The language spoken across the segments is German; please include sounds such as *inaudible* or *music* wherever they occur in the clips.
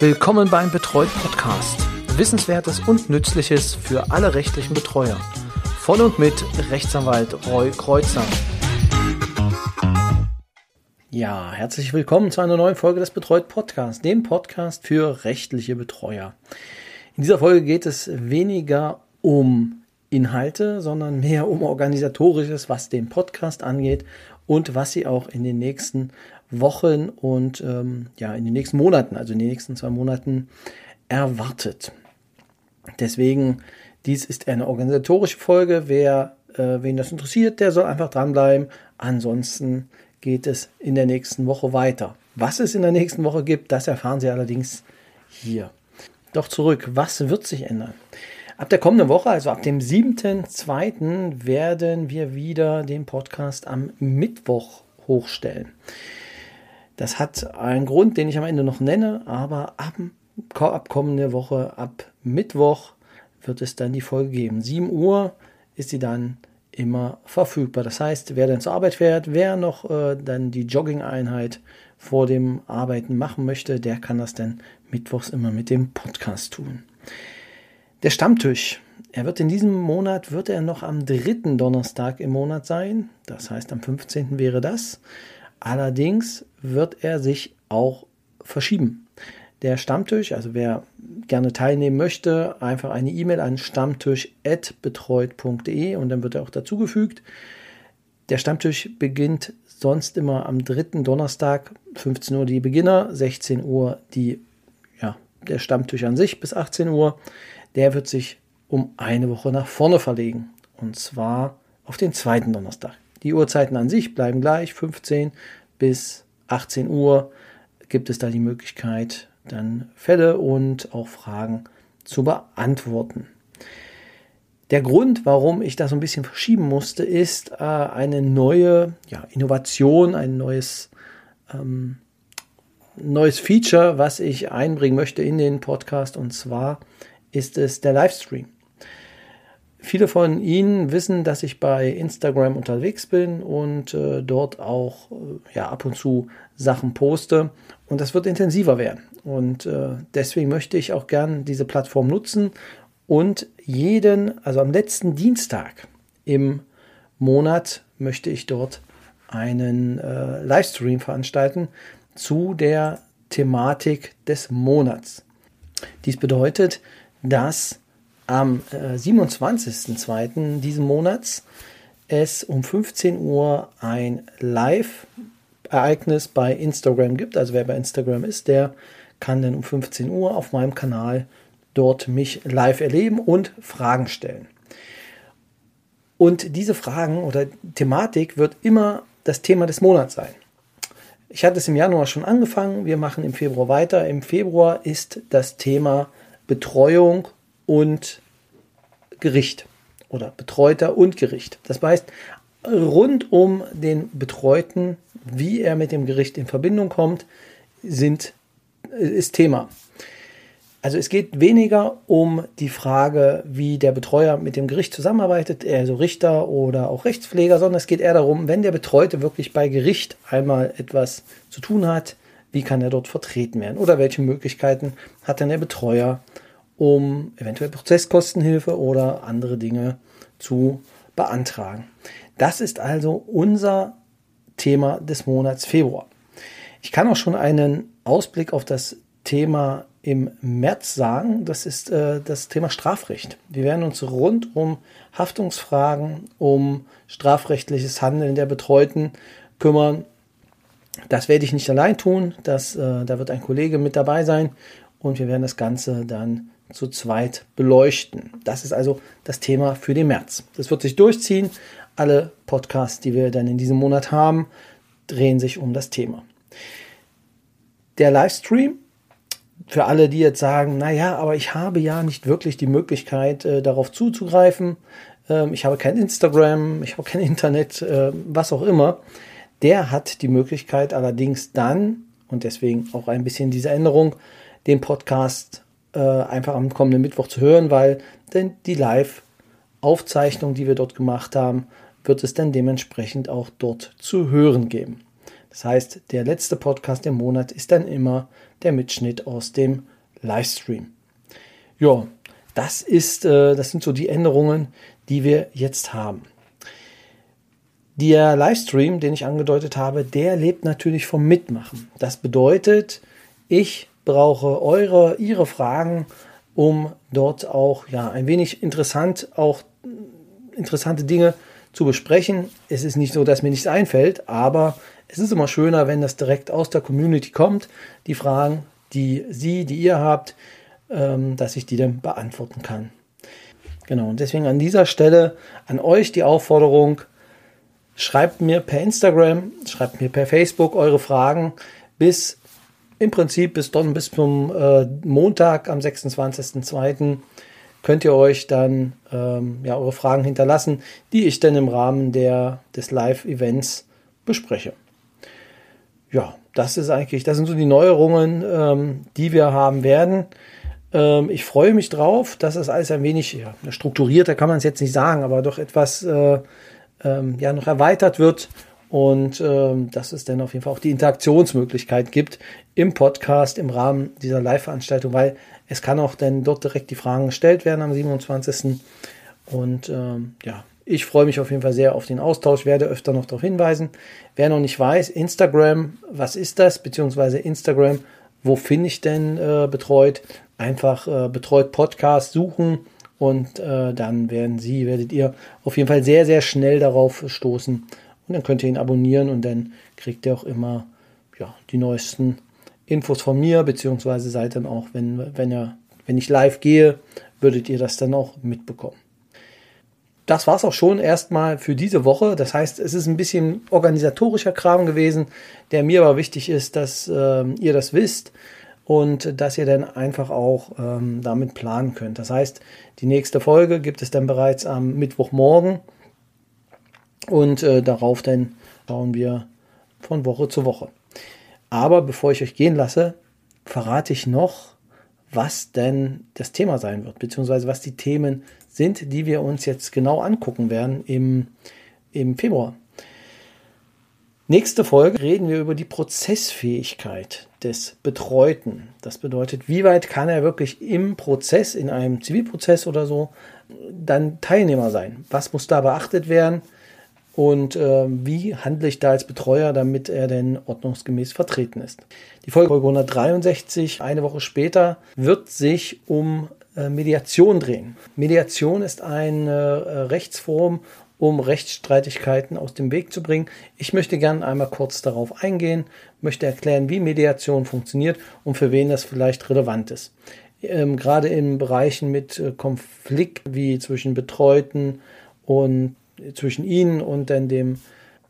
Willkommen beim Betreut Podcast. Wissenswertes und Nützliches für alle rechtlichen Betreuer. Von und mit Rechtsanwalt Roy Kreuzer. Ja, herzlich willkommen zu einer neuen Folge des Betreut Podcasts, dem Podcast für rechtliche Betreuer. In dieser Folge geht es weniger um Inhalte, sondern mehr um organisatorisches, was den Podcast angeht und was Sie auch in den nächsten Wochen und ähm, ja in den nächsten Monaten, also in den nächsten zwei Monaten erwartet. Deswegen, dies ist eine organisatorische Folge. Wer äh, wen das interessiert, der soll einfach dranbleiben. Ansonsten geht es in der nächsten Woche weiter. Was es in der nächsten Woche gibt, das erfahren Sie allerdings hier. Doch zurück, was wird sich ändern? Ab der kommenden Woche, also ab dem 7.2., werden wir wieder den Podcast am Mittwoch hochstellen. Das hat einen Grund, den ich am Ende noch nenne, aber ab, ab kommende Woche, ab Mittwoch, wird es dann die Folge geben. 7 Uhr ist sie dann immer verfügbar. Das heißt, wer dann zur Arbeit fährt, wer noch äh, dann die Jogging-Einheit vor dem Arbeiten machen möchte, der kann das dann mittwochs immer mit dem Podcast tun. Der Stammtisch. Er wird in diesem Monat, wird er noch am dritten Donnerstag im Monat sein. Das heißt, am 15. wäre das. Allerdings wird er sich auch verschieben. Der Stammtisch, also wer gerne teilnehmen möchte, einfach eine E-Mail an stammtisch.betreut.de und dann wird er auch dazugefügt. Der Stammtisch beginnt sonst immer am dritten Donnerstag, 15 Uhr die Beginner, 16 Uhr die, ja, der Stammtisch an sich bis 18 Uhr. Der wird sich um eine Woche nach vorne verlegen. Und zwar auf den zweiten Donnerstag. Die Uhrzeiten an sich bleiben gleich, 15 bis 18 Uhr gibt es da die Möglichkeit, dann Fälle und auch Fragen zu beantworten. Der Grund, warum ich das so ein bisschen verschieben musste, ist äh, eine neue ja, Innovation, ein neues, ähm, neues Feature, was ich einbringen möchte in den Podcast. Und zwar ist es der Livestream. Viele von Ihnen wissen, dass ich bei Instagram unterwegs bin und äh, dort auch äh, ja, ab und zu Sachen poste. Und das wird intensiver werden. Und äh, deswegen möchte ich auch gern diese Plattform nutzen und jeden, also am letzten Dienstag im Monat möchte ich dort einen äh, Livestream veranstalten zu der Thematik des Monats. Dies bedeutet, dass am äh, 27.02. diesen Monats es um 15 Uhr ein Live-Ereignis bei Instagram gibt. Also wer bei Instagram ist, der kann dann um 15 Uhr auf meinem Kanal dort mich live erleben und Fragen stellen. Und diese Fragen oder Thematik wird immer das Thema des Monats sein. Ich hatte es im Januar schon angefangen, wir machen im Februar weiter. Im Februar ist das Thema Betreuung und Gericht oder Betreuter und Gericht. Das heißt, rund um den Betreuten, wie er mit dem Gericht in Verbindung kommt, sind, ist Thema. Also es geht weniger um die Frage, wie der Betreuer mit dem Gericht zusammenarbeitet, also Richter oder auch Rechtspfleger, sondern es geht eher darum, wenn der Betreute wirklich bei Gericht einmal etwas zu tun hat, wie kann er dort vertreten werden oder welche Möglichkeiten hat denn der Betreuer, um eventuell Prozesskostenhilfe oder andere Dinge zu beantragen. Das ist also unser Thema des Monats Februar. Ich kann auch schon einen Ausblick auf das Thema im März sagen. Das ist äh, das Thema Strafrecht. Wir werden uns rund um Haftungsfragen, um strafrechtliches Handeln der Betreuten kümmern. Das werde ich nicht allein tun. Das, äh, da wird ein Kollege mit dabei sein und wir werden das Ganze dann zu zweit beleuchten. Das ist also das Thema für den März. Das wird sich durchziehen. Alle Podcasts, die wir dann in diesem Monat haben, drehen sich um das Thema. Der Livestream, für alle, die jetzt sagen, naja, aber ich habe ja nicht wirklich die Möglichkeit, äh, darauf zuzugreifen. Ähm, ich habe kein Instagram, ich habe kein Internet, äh, was auch immer. Der hat die Möglichkeit allerdings dann, und deswegen auch ein bisschen diese Änderung, den Podcast äh, einfach am kommenden Mittwoch zu hören, weil denn die Live-Aufzeichnung, die wir dort gemacht haben, wird es dann dementsprechend auch dort zu hören geben. Das heißt, der letzte Podcast im Monat ist dann immer der Mitschnitt aus dem Livestream. Ja, das ist, äh, das sind so die Änderungen, die wir jetzt haben. Der Livestream, den ich angedeutet habe, der lebt natürlich vom Mitmachen. Das bedeutet, ich brauche eure, ihre Fragen, um dort auch ja ein wenig interessant, auch interessante Dinge zu besprechen. Es ist nicht so, dass mir nichts einfällt, aber es ist immer schöner, wenn das direkt aus der Community kommt. Die Fragen, die Sie, die ihr habt, ähm, dass ich die dann beantworten kann. Genau, und deswegen an dieser Stelle an euch die Aufforderung, schreibt mir per Instagram, schreibt mir per Facebook eure Fragen bis im Prinzip bis, dann, bis zum äh, Montag am 26.02. könnt ihr euch dann ähm, ja, eure Fragen hinterlassen, die ich dann im Rahmen der, des Live-Events bespreche. Ja, das ist eigentlich, das sind so die Neuerungen, ähm, die wir haben werden. Ähm, ich freue mich drauf, dass das alles ein wenig ja, strukturierter kann man es jetzt nicht sagen, aber doch etwas äh, ähm, ja noch erweitert wird und ähm, dass es dann auf jeden Fall auch die Interaktionsmöglichkeit gibt im Podcast im Rahmen dieser Live-Veranstaltung, weil es kann auch dann dort direkt die Fragen gestellt werden am 27. Und ähm, ja, ich freue mich auf jeden Fall sehr auf den Austausch, werde öfter noch darauf hinweisen. Wer noch nicht weiß, Instagram, was ist das? Beziehungsweise Instagram, wo finde ich denn äh, betreut? Einfach äh, betreut Podcast suchen und äh, dann werden Sie, werdet ihr auf jeden Fall sehr, sehr schnell darauf stoßen, und dann könnt ihr ihn abonnieren und dann kriegt ihr auch immer ja, die neuesten Infos von mir, beziehungsweise seid dann auch, wenn, wenn, ihr, wenn ich live gehe, würdet ihr das dann auch mitbekommen. Das war es auch schon erstmal für diese Woche. Das heißt, es ist ein bisschen organisatorischer Kram gewesen, der mir aber wichtig ist, dass äh, ihr das wisst und dass ihr dann einfach auch ähm, damit planen könnt. Das heißt, die nächste Folge gibt es dann bereits am Mittwochmorgen und äh, darauf dann schauen wir von Woche zu Woche. Aber bevor ich euch gehen lasse, verrate ich noch, was denn das Thema sein wird, beziehungsweise was die Themen sind, die wir uns jetzt genau angucken werden im, im Februar. Nächste Folge reden wir über die Prozessfähigkeit des Betreuten. Das bedeutet, wie weit kann er wirklich im Prozess, in einem Zivilprozess oder so, dann Teilnehmer sein? Was muss da beachtet werden? Und äh, wie handle ich da als Betreuer, damit er denn ordnungsgemäß vertreten ist. Die Folge 163, eine Woche später, wird sich um äh, Mediation drehen. Mediation ist eine äh, Rechtsform, um Rechtsstreitigkeiten aus dem Weg zu bringen. Ich möchte gerne einmal kurz darauf eingehen, möchte erklären, wie Mediation funktioniert und für wen das vielleicht relevant ist. Ähm, gerade in Bereichen mit äh, Konflikt wie zwischen Betreuten und zwischen ihnen und dann dem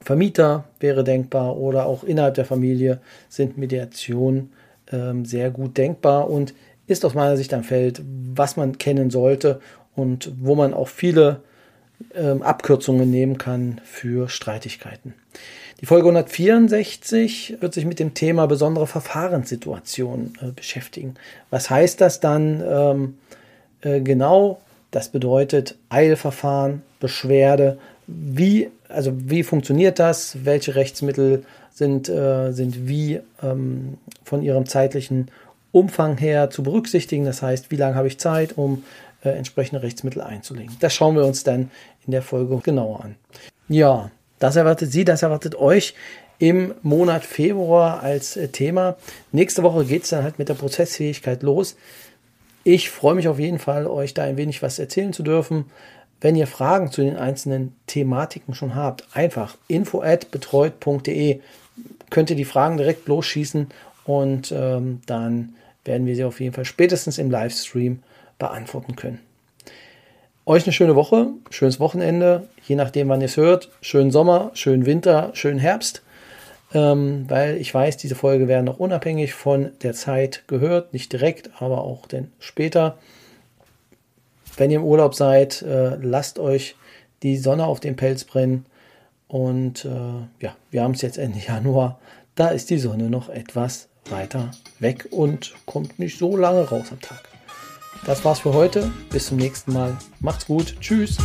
Vermieter wäre denkbar oder auch innerhalb der Familie sind Mediation ähm, sehr gut denkbar und ist aus meiner Sicht ein Feld, was man kennen sollte und wo man auch viele ähm, Abkürzungen nehmen kann für Streitigkeiten. Die Folge 164 wird sich mit dem Thema besondere Verfahrenssituationen äh, beschäftigen. Was heißt das dann ähm, äh, genau? Das bedeutet Eilverfahren, Beschwerde. Wie, also wie funktioniert das? Welche Rechtsmittel sind, äh, sind wie ähm, von ihrem zeitlichen Umfang her zu berücksichtigen? Das heißt, wie lange habe ich Zeit, um äh, entsprechende Rechtsmittel einzulegen? Das schauen wir uns dann in der Folge genauer an. Ja, das erwartet Sie, das erwartet euch im Monat Februar als äh, Thema. Nächste Woche geht es dann halt mit der Prozessfähigkeit los. Ich freue mich auf jeden Fall, euch da ein wenig was erzählen zu dürfen. Wenn ihr Fragen zu den einzelnen Thematiken schon habt, einfach info at betreut.de könnt ihr die Fragen direkt losschießen und ähm, dann werden wir sie auf jeden Fall spätestens im Livestream beantworten können. Euch eine schöne Woche, schönes Wochenende, je nachdem, wann ihr es hört. Schönen Sommer, schönen Winter, schönen Herbst ähm, weil ich weiß, diese Folge werden noch unabhängig von der Zeit gehört, nicht direkt, aber auch denn später. Wenn ihr im Urlaub seid, äh, lasst euch die Sonne auf den Pelz brennen. Und äh, ja, wir haben es jetzt Ende *laughs* Januar. Da ist die Sonne noch etwas weiter weg und kommt nicht so lange raus am Tag. Das war's für heute. Bis zum nächsten Mal. Macht's gut. Tschüss.